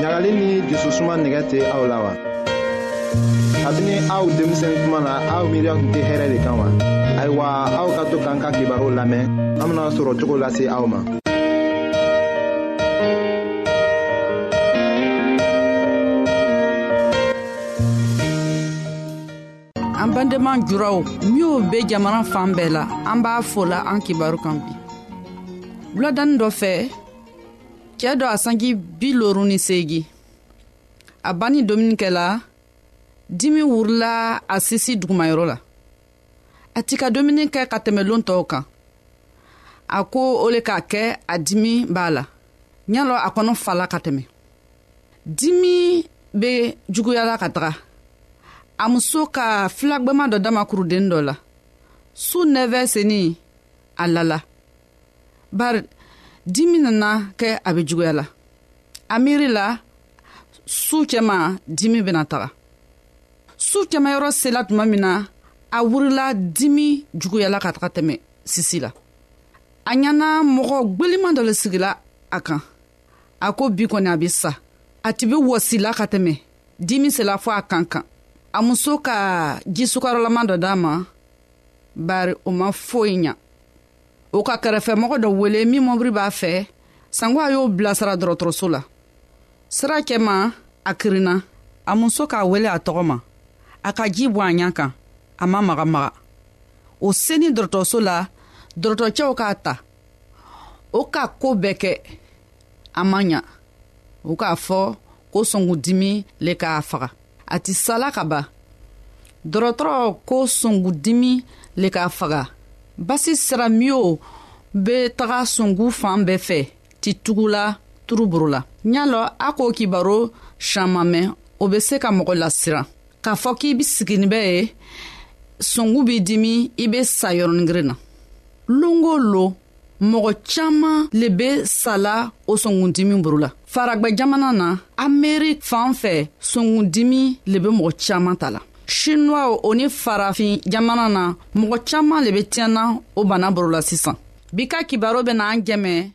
ɲagali ni jususuma nɛgɛ tɛ aw la wa kabini aw denmisɛn kuma na aw miiriya tun tɛ hɛrɛ de kan wa ayiwa aw ka to k'an ka kibaru lamɛn an bena sɔrɔ cogo lase aw ma an bandenman juraw minw be jamana fan bɛɛ la an b'a fola an kibaru kan bi wuladanin dɔ fɛ cɛɛ dɔ a sanji bi loru ni seegi a banni domuni kɛla dimi wurila a sisi dugumayɔrɔ la a ti ka domuni kɛ ka tɛmɛ lon tɔw kan a ko o le k'a kɛ a dimi b'a la ɲalɔ a kɔnɔ fala ka tɛmɛ dimi be juguyala ka taga a muso ka filagwɛma dɔ dama kurudennin dɔ la su nɛfɛ senin a lala bari dimi nana kɛ a be juguya la a miiri la su cɛma dimi bena taga su kɛmayɔrɔ sela tuma min na a wurila dimi juguyala ka taga tɛmɛ sisi la a ɲana mɔgɔ gweliman dɔ le sigila a kan a ko bi kɔni a bɛ sa a tɛ bɛ wɔsila ka tɛmɛ dimi sela fɔ a kan kan a muso ka jisukarɔlama dɔ d'a ma bari o ma foyi ɲa o ka kɛrɛfɛmɔgɔ dɔ wele min mɔbiri b'a fɛ sanko a y'o bilasira dɔgɔtɔrɔso la sira cɛma a kirinna a muso k'a wele a tɔgɔ ma a ka ji bɔ a ɲa kan a ma magamaga o seni dɔgɔtɔrɔso la dɔgɔtɔrɔcɛw k'a ta o ka ko bɛɛ kɛ a man ɲa u k'a fɔ ko sɔngudimi le k'a faga a ti sala ka ban dɔrɔtɔrɔ ko sɔngudimi le k'a faga basi sira miyo be taga sɔngu fan bɛɛ fɛ ti tugula turuburu la ɲa lɔ a k'o kibaro siaman mɛn o be se ka mɔgɔ lasiran k'a fɔ k'i be siginin bɛ ye songu b'i dimi i be sa yɔrɔningirin na longo lo mɔgɔ caaman le be sala o sɔngundimi boro la faragwɛ jamana na amerik fan fɛ sɔngundimi le be mɔgɔ caaman ta la shinuwaw o ni farafin jamana na mɔgɔ caaman le be tiɲɛna o bana boro la sisan bi ka kibaro bena an jɛmɛ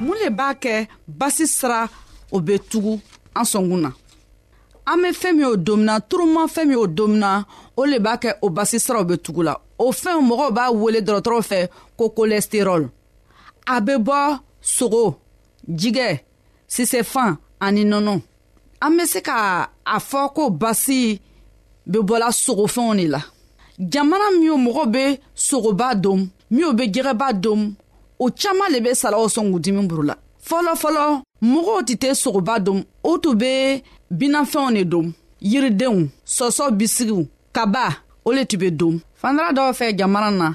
mun le b'a kɛ basi sira o bɛ tugu an sɔnkun na an bɛ fɛn min o domina turuma fɛn min o domina o le b'a kɛ o basi siraw bɛ tugu la o fɛn mɔgɔw b'a wele dɔgɔtɔrɔw fɛ ko kolɛsterɔl a bɛ bɔ sogo jigɛ sisɛfan ani nɔnɔ an bɛ se ka a fɔ ko basi bɛ bɔla sogofɛnw de la jamana min mɔgɔ bɛ sogoba dom minw bɛ jɛgɛba dom o caman le bɛ salaw sɔn k'u dimi buru la fɔlɔfɔlɔ mɔgɔw tɛ tɛ sogoba dom o tun bɛ binafɛnw de dom yiridenw sɔsɔ bisigiw kaba o le tun bɛ dom fandara dɔw fɛ jamana na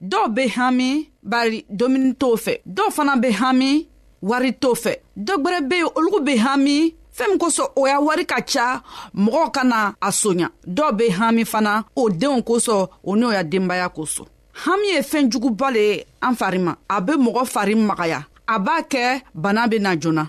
dɔw be hami bari domuni t'o fɛ dɔw fana be hami wari t'o fɛ dɔ gwɛrɛ be yen olugu be hami fɛɛn min kosɔn o y'a wari ka ca mɔgɔw kana a soɲa dɔw be hami fana o denw kosɔn o n'o ya denbaya kosɔn hami ye fɛɛn juguba le ye an fari ma a be mɔgɔ fari magaya a b'a kɛ bana bena joona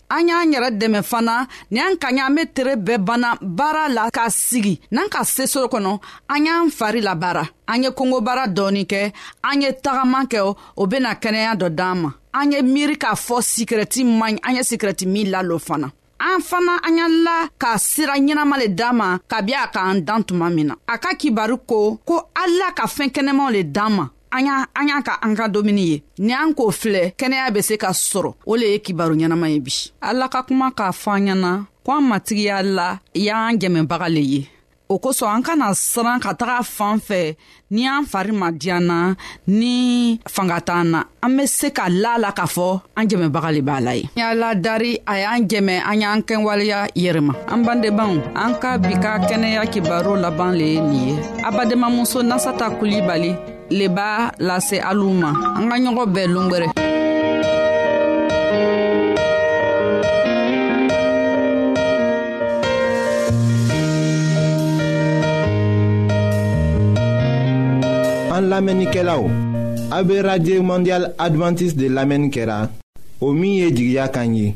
an y'an yɛrɛ dɛmɛ fana ni an ka ɲa an be tere bɛɛ banna baara la ka sigi n'an ka sesoro kɔnɔ an y'an fari la baara an ye kongobara dɔɔni kɛ an ye tagaman kɛ o bena kɛnɛya dɔ d'an ma an ye miiri k'a fɔ sikirɛti man ɲi an ye sikirɛti min lalo fana an fana an y'an la ka sira ɲɛnama le d'an ma kabi a k'an dan tuma min na a ka kibaru ko ko ala ka fɛɛn kɛnɛmaw le d'an ma an y'a an y'a ka an ka domuni ye ni an k'o filɛ kɛnɛya bɛ se ka sɔrɔ o le ye kibaru ɲɛnama ye bi ala ka kuma k'a fɔ an ɲɛna ko an matigiya la y'an jɛmɛbaga le ye o kosɔn an kana siran ka taga fan fɛ ni an fari ma diyanna ni fanga t'an na an be se ka la la k'a fɔ an jɛmɛbaga le b'a la ye y'a ladari a y'an jɛmɛ an y'an kɛwaleya yɛrɛma an bandebanw an ka bi ka kɛnɛya kibaro laban le ye nin ye abademamuso nasata kulibali le b'a lase alu ma an ka ɲɔgɔn bɛɛ longwɛrɛ an lamɛnnikɛlaw a bɛ radio mondial adventiste de lamɛnni kɛra o min ye jigiya kan ye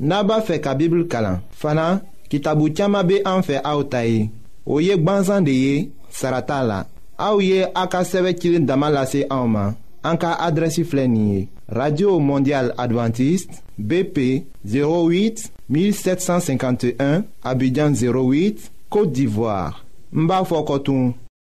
N'a b'a fɛ ka Bible kalan fana kitabu caman bɛ an fɛ aw ta ye o ye gbansan de ye sara t'a la aw ye a ka sɛbɛn cilen dama lase anw ma an ka adrɛsi filɛ nin ye radio mondial adventiste bp 08 1751 abidjan 08 côte d'ivoire n b'a fɔ kɔtun.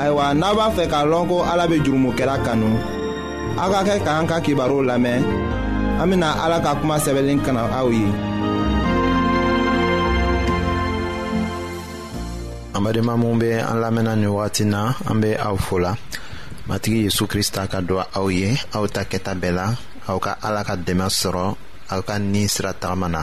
ayiwa n'a b'a fɛ k'a lɔn ko ala bɛ jurumokɛla kanu aw ka kɛ k'an ka kibaru lamɛn an bɛna ala ka kuma sɛbɛnlen kana aw ye. an badenma minnu bɛ an lamɛnna nin wagati na an bɛ aw fo la matigi yesu krista ka dɔn aw ye aw ta kɛta bɛɛ la aw ka ala ka dɛmɛ sɔrɔ aw ka ni sira tagama na.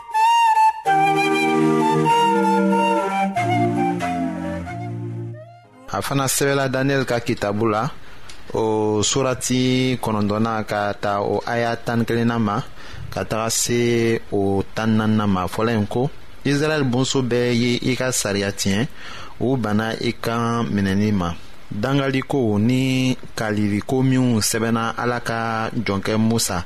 a fana sɛbɛla daniyɛli ka kitabu la o surati kɔnɔntɔnna ka ta o aya tan kelenna ma ka taga se o tan nanna ma fɔlɔ in ko israɛl bonso bɛɛ ye i ka sariya tiɲɛ u banna i kan minɛni ma dangaliko ni kaliliko minw sɛbɛnna ala ka jɔnkɛ musa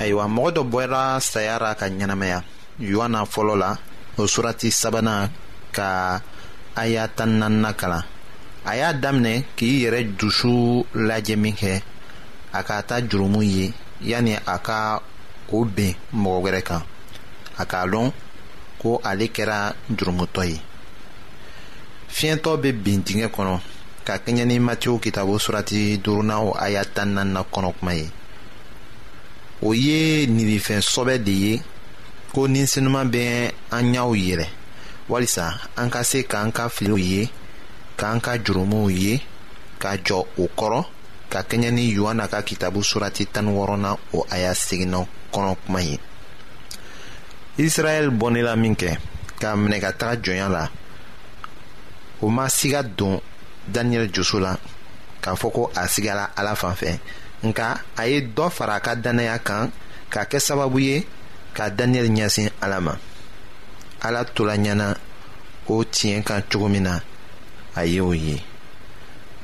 ayiwa mɔgɔ dɔ bɔra saya ra ka ɲɛnamaya yohana fɔlɔ la o surati sabanan ka aya tan nanina kalan a y'a daminɛ k'i yɛrɛ dusu lajɛ min kɛ a ka ta jurumu ye yanni a ka k'o bin mɔgɔ wɛrɛ kan a k'a dɔn ko ale kɛra jurumutɔ ye fiɲɛtɔ bɛ bin dingɛ kɔnɔ ka kɛɲɛ ni matiw kitabu surati duurunan o aya tan naaninan kɔnɔ kuma ye o ye nilifɛn sɔbɛ de ye ko ni sinima bɛ an ɲɛw yɛlɛ walisa an ka se k'an ka filiw ye k'an ka jurumuw ye ka jɔ o kɔrɔ ka kɛɲɛ ni yohana ka kitabu surati tan wɔɔrɔnan o aya seginna kɔnɔ kuma ye israɛl bɔnɛla min kɛ k'a minɛ ka taga jɔnya la o ma siga don daniyɛli joso la k'a fɔ ko a sigara ala fan fɛ nka a ye dɔ fara a ka dannaya kan k'a kɛ sababu ye ka daniyɛli ɲɛsin ala ma ala tola ɲɛna o tiɲɛ kan cogo min na a ye o ye